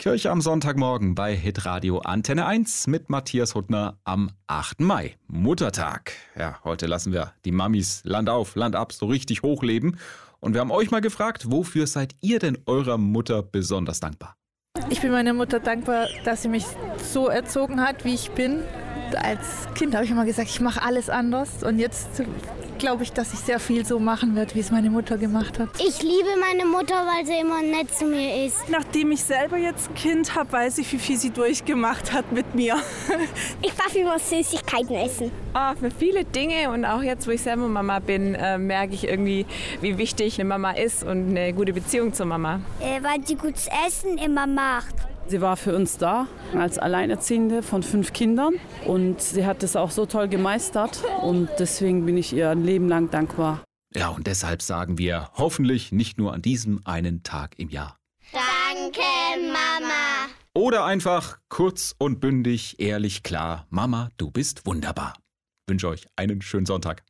Kirche am Sonntagmorgen bei Hitradio Antenne 1 mit Matthias Huttner am 8. Mai. Muttertag. Ja, heute lassen wir die Mamis Land auf, Land ab so richtig hochleben. Und wir haben euch mal gefragt, wofür seid ihr denn eurer Mutter besonders dankbar? Ich bin meiner Mutter dankbar, dass sie mich so erzogen hat, wie ich bin. Als Kind habe ich immer gesagt, ich mache alles anders. Und jetzt glaube ich, dass ich sehr viel so machen werde, wie es meine Mutter gemacht hat. Ich liebe meine Mutter, weil sie immer nett zu mir ist. Nachdem ich selber jetzt ein Kind habe, weiß ich, wie viel sie durchgemacht hat mit mir. ich darf immer Süßigkeiten essen. Ah, für viele Dinge und auch jetzt, wo ich selber Mama bin, äh, merke ich irgendwie, wie wichtig eine Mama ist und eine gute Beziehung zur Mama. Äh, weil sie gutes Essen immer macht. Sie war für uns da als Alleinerziehende von fünf Kindern und sie hat es auch so toll gemeistert und deswegen bin ich ihr ein Leben lang dankbar. Ja, und deshalb sagen wir hoffentlich nicht nur an diesem einen Tag im Jahr. Danke, Mama. Oder einfach kurz und bündig, ehrlich, klar, Mama, du bist wunderbar. Ich wünsche euch einen schönen Sonntag.